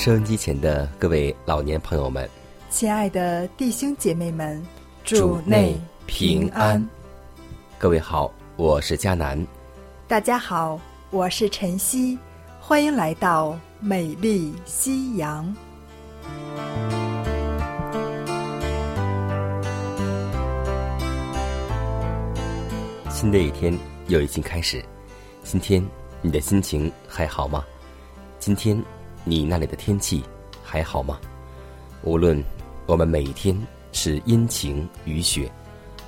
收音机前的各位老年朋友们，亲爱的弟兄姐妹们，主内平安。各位好，我是佳南。大家好，我是晨曦，欢迎来到美丽夕阳。新的一天又已经开始，今天你的心情还好吗？今天。你那里的天气还好吗？无论我们每一天是阴晴雨雪，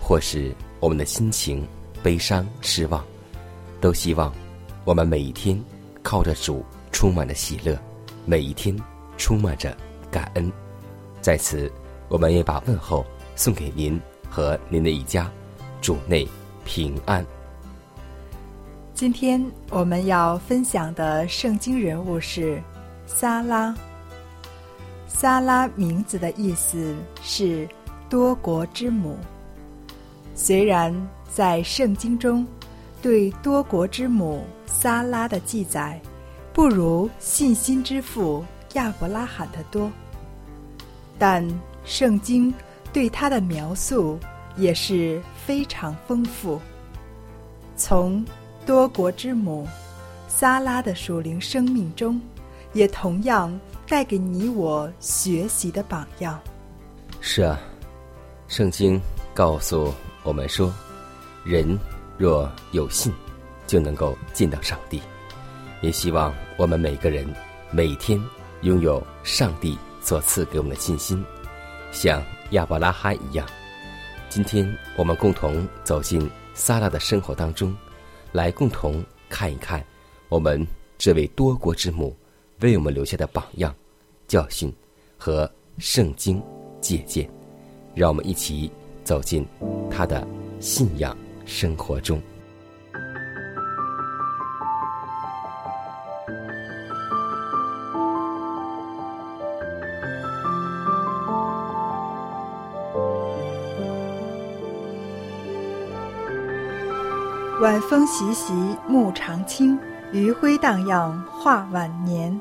或是我们的心情悲伤失望，都希望我们每一天靠着主充满着喜乐，每一天充满着感恩。在此，我们也把问候送给您和您的一家，主内平安。今天我们要分享的圣经人物是。撒拉，撒拉名字的意思是多国之母。虽然在圣经中对多国之母撒拉的记载不如信心之父亚伯拉罕的多，但圣经对他的描述也是非常丰富。从多国之母撒拉的属灵生命中。也同样带给你我学习的榜样。是啊，圣经告诉我们说，人若有信，就能够见到上帝。也希望我们每个人每天拥有上帝所赐给我们的信心，像亚伯拉罕一样。今天我们共同走进撒拉的生活当中，来共同看一看我们这位多国之母。为我们留下的榜样、教训和圣经借鉴，让我们一起走进他的信仰生活中。晚风习习，暮长青，余晖荡漾，画晚年。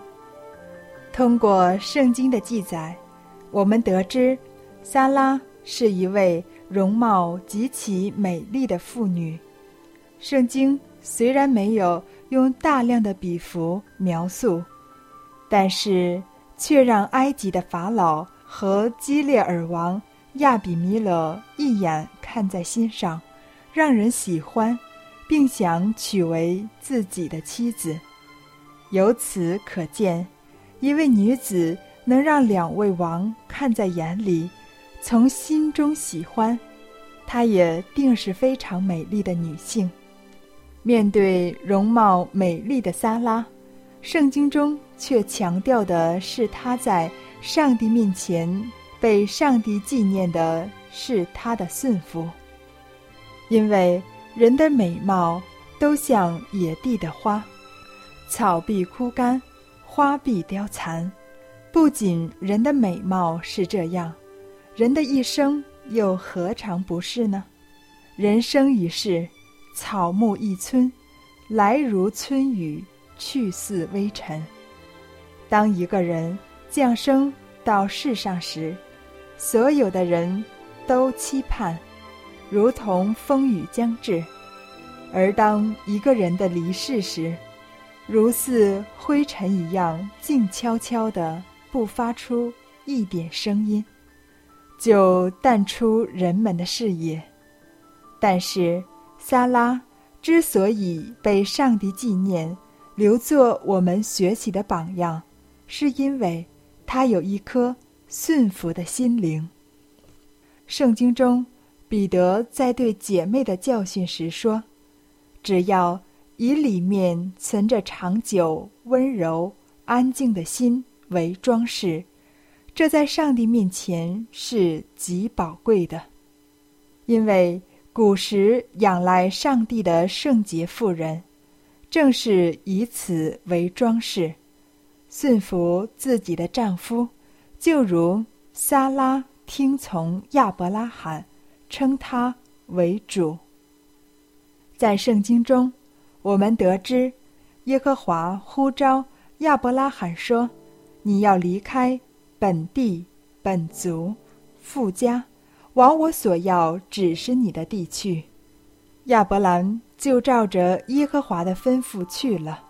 通过圣经的记载，我们得知，撒拉是一位容貌极其美丽的妇女。圣经虽然没有用大量的笔幅描述，但是却让埃及的法老和基列尔王亚比米勒一眼看在心上，让人喜欢，并想娶为自己的妻子。由此可见。一位女子能让两位王看在眼里，从心中喜欢，她也定是非常美丽的女性。面对容貌美丽的撒拉，圣经中却强调的是她在上帝面前被上帝纪念的是她的顺服。因为人的美貌都像野地的花，草必枯干。花必凋残，不仅人的美貌是这样，人的一生又何尝不是呢？人生一世，草木一春，来如春雨，去似微尘。当一个人降生到世上时，所有的人都期盼，如同风雨将至；而当一个人的离世时，如似灰尘一样静悄悄的，不发出一点声音，就淡出人们的视野。但是，撒拉之所以被上帝纪念，留作我们学习的榜样，是因为他有一颗驯服的心灵。圣经中，彼得在对姐妹的教训时说：“只要以里面存着长久、温柔、安静的心为装饰，这在上帝面前是极宝贵的，因为。”古时仰赖上帝的圣洁妇人，正是以此为装饰，驯服自己的丈夫，就如撒拉听从亚伯拉罕，称他为主。在圣经中，我们得知，耶和华呼召亚伯拉罕说：“你要离开本地、本族、富家。”往我所要指示你的地去，亚伯兰就照着耶和华的吩咐去了。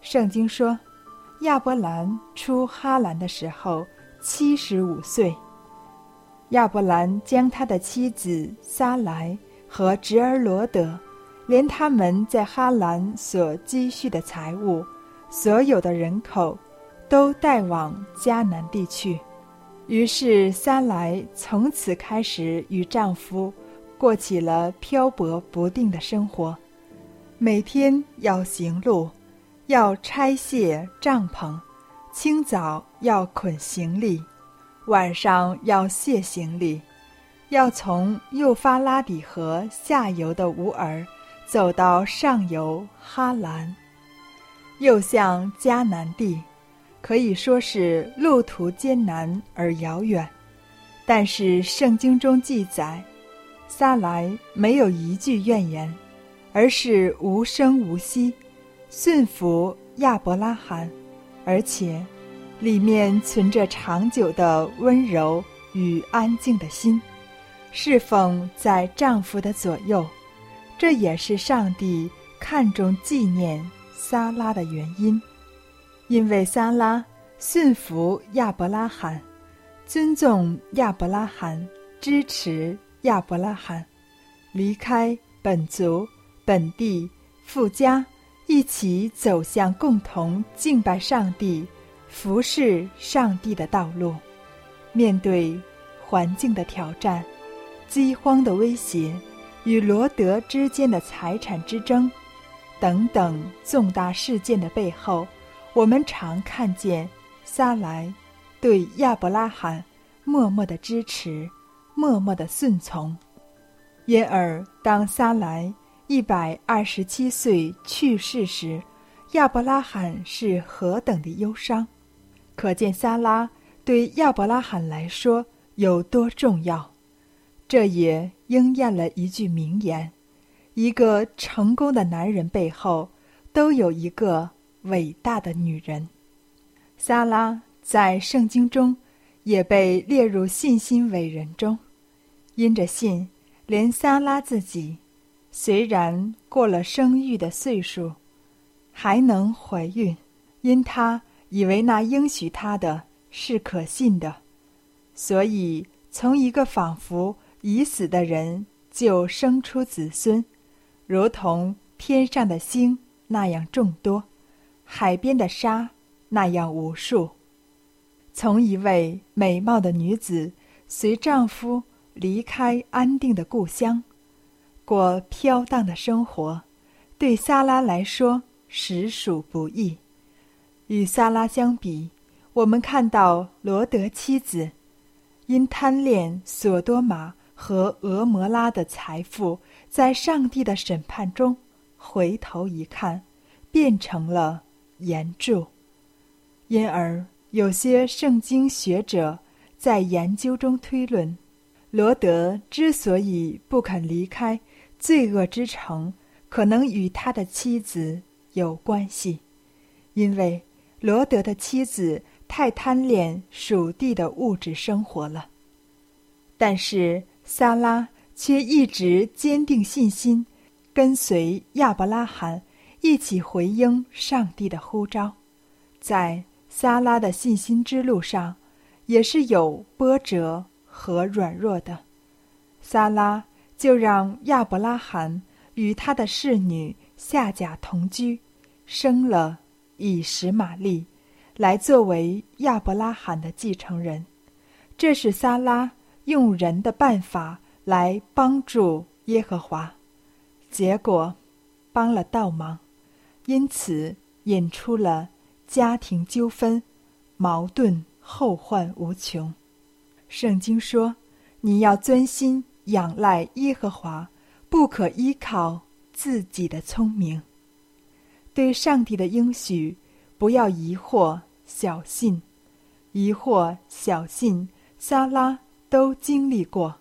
圣经说，亚伯兰出哈兰的时候七十五岁。亚伯兰将他的妻子撒来和侄儿罗德，连他们在哈兰所积蓄的财物，所有的人口，都带往迦南地去。于是，三来从此开始与丈夫过起了漂泊不定的生活，每天要行路，要拆卸帐篷，清早要捆行李，晚上要卸行李，要从幼发拉底河下游的乌尔走到上游哈兰，又向迦南地。可以说是路途艰难而遥远，但是圣经中记载，撒来没有一句怨言，而是无声无息，驯服亚伯拉罕，而且里面存着长久的温柔与安静的心，侍奉在丈夫的左右，这也是上帝看重纪念撒拉的原因。因为撒拉驯服亚伯拉罕，尊重亚伯拉罕，支持亚伯拉罕，离开本族、本地、富家，一起走向共同敬拜上帝、服侍上帝的道路。面对环境的挑战、饥荒的威胁与罗德之间的财产之争等等重大事件的背后。我们常看见撒来对亚伯拉罕默默的支持，默默的顺从。因而，当撒来一百二十七岁去世时，亚伯拉罕是何等的忧伤，可见撒拉对亚伯拉罕来说有多重要。这也应验了一句名言：一个成功的男人背后都有一个。伟大的女人，撒拉在圣经中也被列入信心伟人中。因着信，连撒拉自己虽然过了生育的岁数，还能怀孕，因她以为那应许她的是可信的，所以从一个仿佛已死的人就生出子孙，如同天上的星那样众多。海边的沙那样无数。从一位美貌的女子随丈夫离开安定的故乡，过飘荡的生活，对萨拉来说实属不易。与萨拉相比，我们看到罗德妻子因贪恋索多玛和俄摩拉的财富，在上帝的审判中回头一看，变成了。严注，因而有些圣经学者在研究中推论，罗德之所以不肯离开罪恶之城，可能与他的妻子有关系，因为罗德的妻子太贪恋属地的物质生活了。但是萨拉却一直坚定信心，跟随亚伯拉罕。一起回应上帝的呼召。在萨拉的信心之路上，也是有波折和软弱的。萨拉就让亚伯拉罕与他的侍女夏甲同居，生了以实玛利，来作为亚伯拉罕的继承人。这是萨拉用人的办法来帮助耶和华，结果帮了倒忙，因此引出了家庭纠纷、矛盾、后患无穷。圣经说：“你要专心。”仰赖耶和华，不可依靠自己的聪明。对上帝的应许，不要疑惑、小信。疑惑、小信，撒拉都经历过。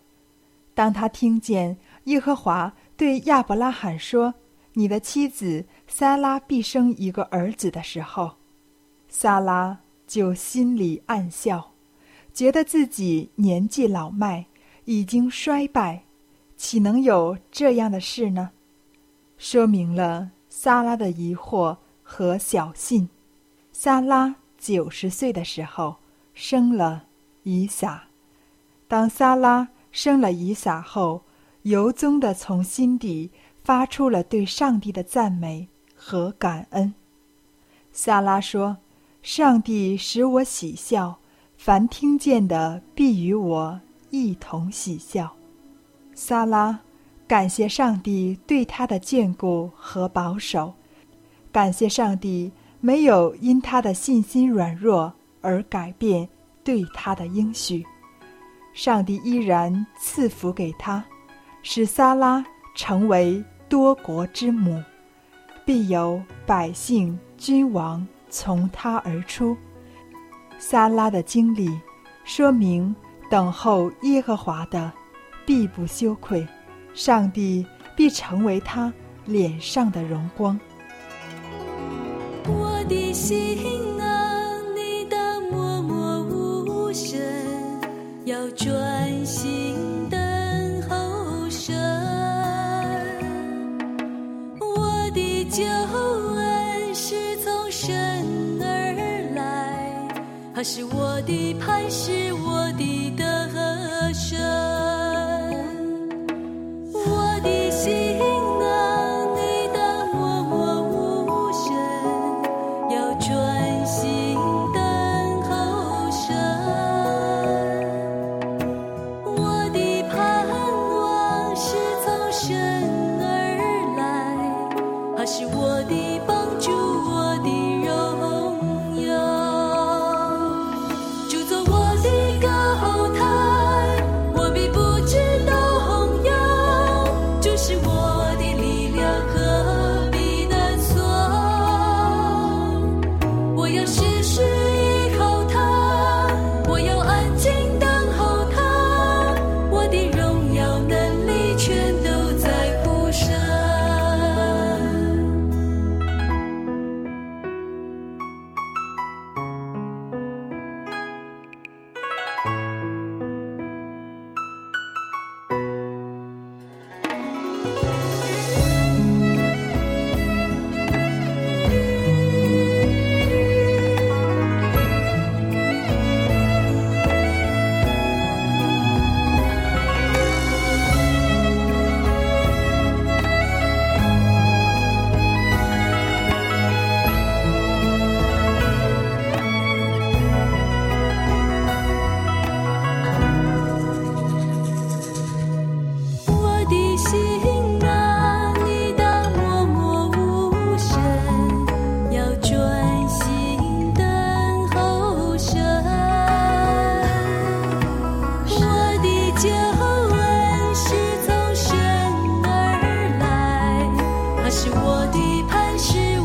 当他听见耶和华对亚伯拉罕说：“你的妻子撒拉必生一个儿子”的时候，撒拉就心里暗笑，觉得自己年纪老迈。已经衰败，岂能有这样的事呢？说明了萨拉的疑惑和小信。萨拉九十岁的时候生了以撒。当萨拉生了以撒后，由衷的从心底发出了对上帝的赞美和感恩。萨拉说：“上帝使我喜笑，凡听见的必与我。”一同喜笑，萨拉感谢上帝对他的眷顾和保守，感谢上帝没有因他的信心软弱而改变对他的应许，上帝依然赐福给他，使萨拉成为多国之母，必有百姓君王从他而出。萨拉的经历说明。等候耶和华的，必不羞愧；上帝必成为他脸上的荣光。我的心要专心等候神。我的救恩是从神而来，他是我的磐石。我的那是我的磐石。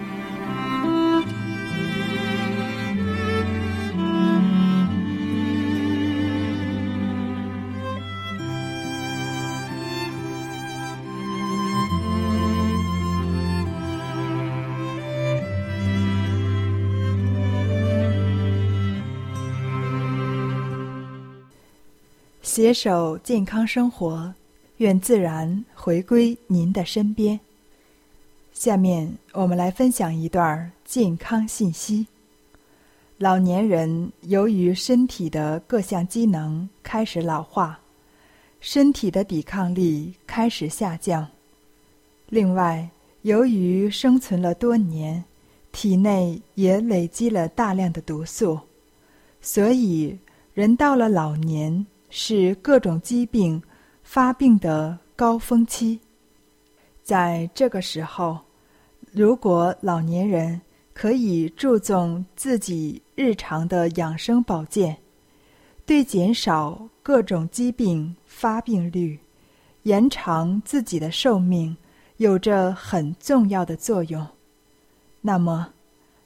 携手健康生活，愿自然回归您的身边。下面我们来分享一段健康信息：老年人由于身体的各项机能开始老化，身体的抵抗力开始下降。另外，由于生存了多年，体内也累积了大量的毒素，所以人到了老年。是各种疾病发病的高峰期。在这个时候，如果老年人可以注重自己日常的养生保健，对减少各种疾病发病率、延长自己的寿命有着很重要的作用。那么，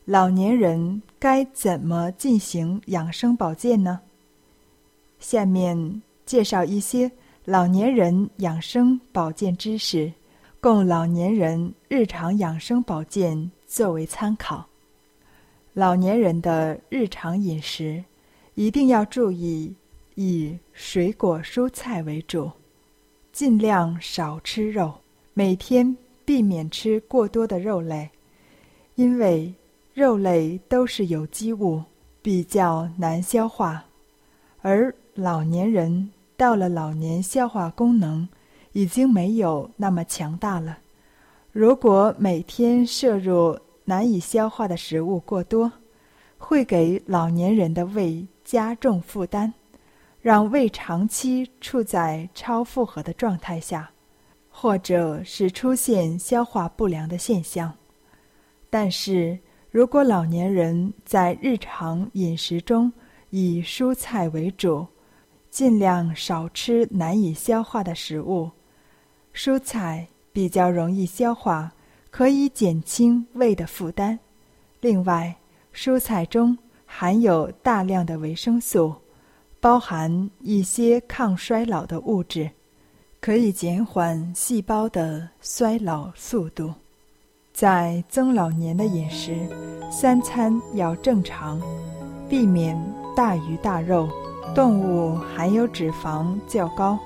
老年人该怎么进行养生保健呢？下面介绍一些老年人养生保健知识，供老年人日常养生保健作为参考。老年人的日常饮食一定要注意以水果蔬菜为主，尽量少吃肉，每天避免吃过多的肉类，因为肉类都是有机物，比较难消化，而。老年人到了老年，消化功能已经没有那么强大了。如果每天摄入难以消化的食物过多，会给老年人的胃加重负担，让胃长期处在超负荷的状态下，或者是出现消化不良的现象。但是如果老年人在日常饮食中以蔬菜为主，尽量少吃难以消化的食物，蔬菜比较容易消化，可以减轻胃的负担。另外，蔬菜中含有大量的维生素，包含一些抗衰老的物质，可以减缓细胞的衰老速度。在中老年的饮食，三餐要正常，避免大鱼大肉。动物含有脂肪较高，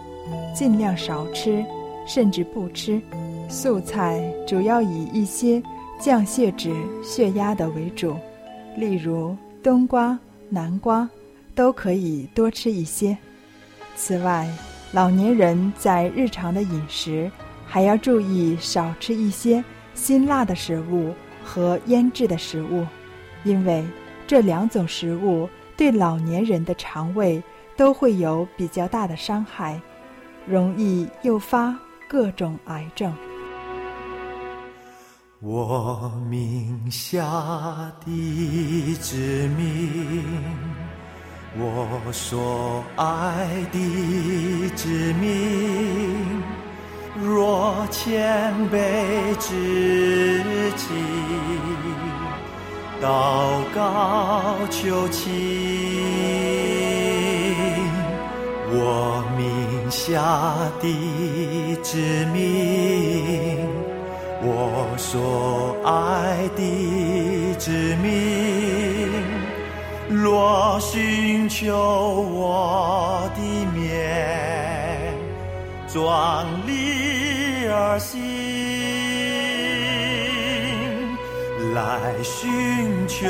尽量少吃，甚至不吃。素菜主要以一些降血脂、血压的为主，例如冬瓜、南瓜，都可以多吃一些。此外，老年人在日常的饮食还要注意少吃一些辛辣的食物和腌制的食物，因为这两种食物。对老年人的肠胃都会有比较大的伤害，容易诱发各种癌症。我名下的子民，我所爱的子民，若谦卑之己。祷告求情，我名下的子民，我所爱的子民，若寻求我的面，壮丽而行。来寻求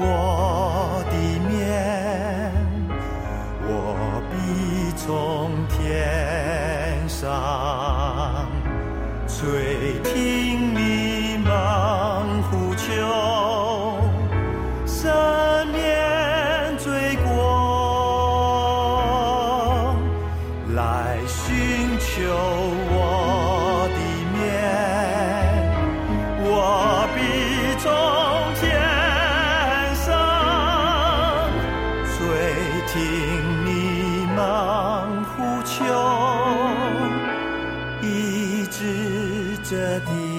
我的面，我必从天上垂听。能呼求，医治这地。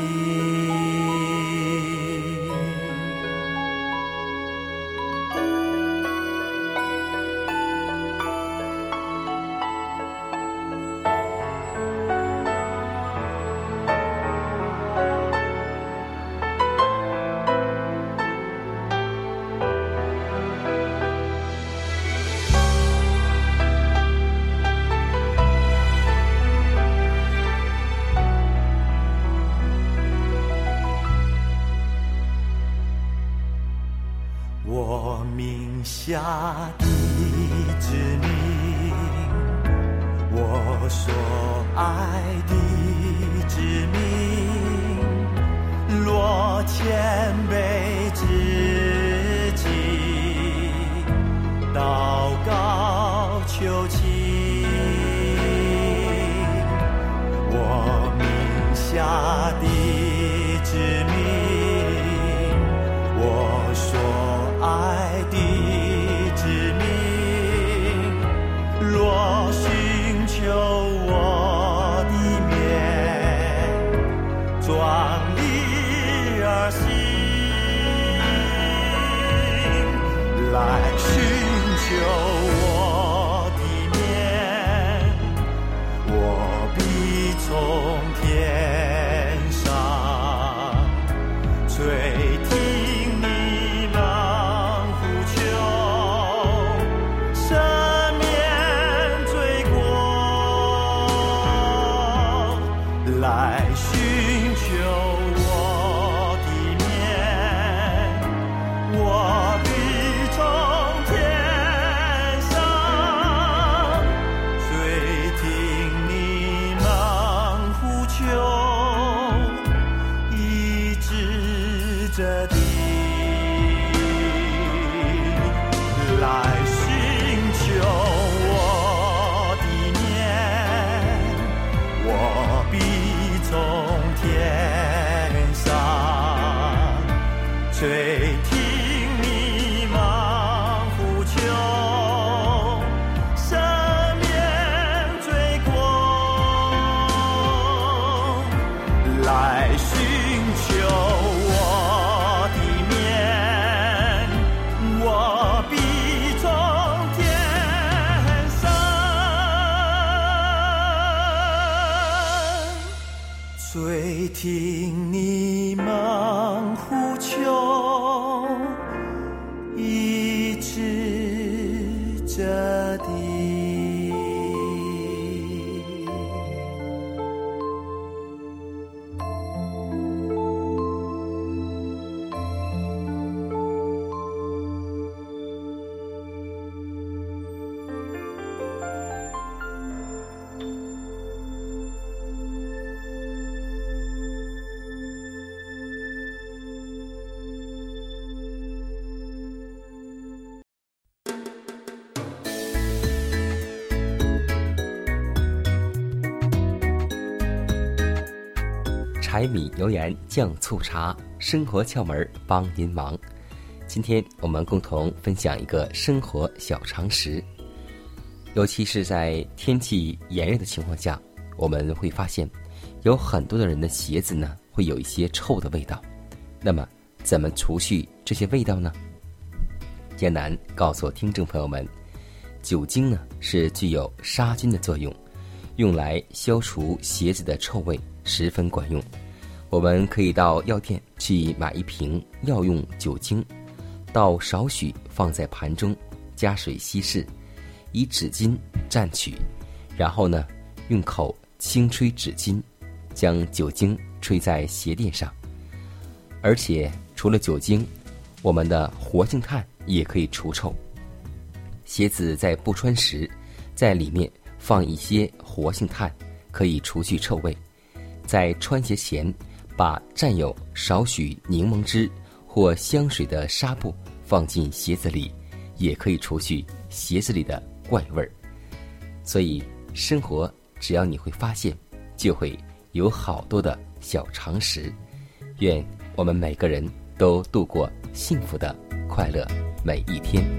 祷来寻求我的面，我必从天上垂听你们呼求。医治这听你们油盐酱醋茶，生活窍门帮您忙。今天我们共同分享一个生活小常识，尤其是在天气炎热的情况下，我们会发现有很多的人的鞋子呢会有一些臭的味道。那么，怎么除去这些味道呢？艰难告诉听众朋友们，酒精呢是具有杀菌的作用，用来消除鞋子的臭味十分管用。我们可以到药店去买一瓶药用酒精，倒少许放在盘中，加水稀释，以纸巾蘸取，然后呢用口轻吹纸巾，将酒精吹在鞋垫上。而且除了酒精，我们的活性炭也可以除臭。鞋子在不穿时，在里面放一些活性炭，可以除去臭味。在穿鞋前，把蘸有少许柠檬汁或香水的纱布放进鞋子里，也可以除去鞋子里的怪味儿。所以，生活只要你会发现，就会有好多的小常识。愿我们每个人都度过幸福的快乐每一天。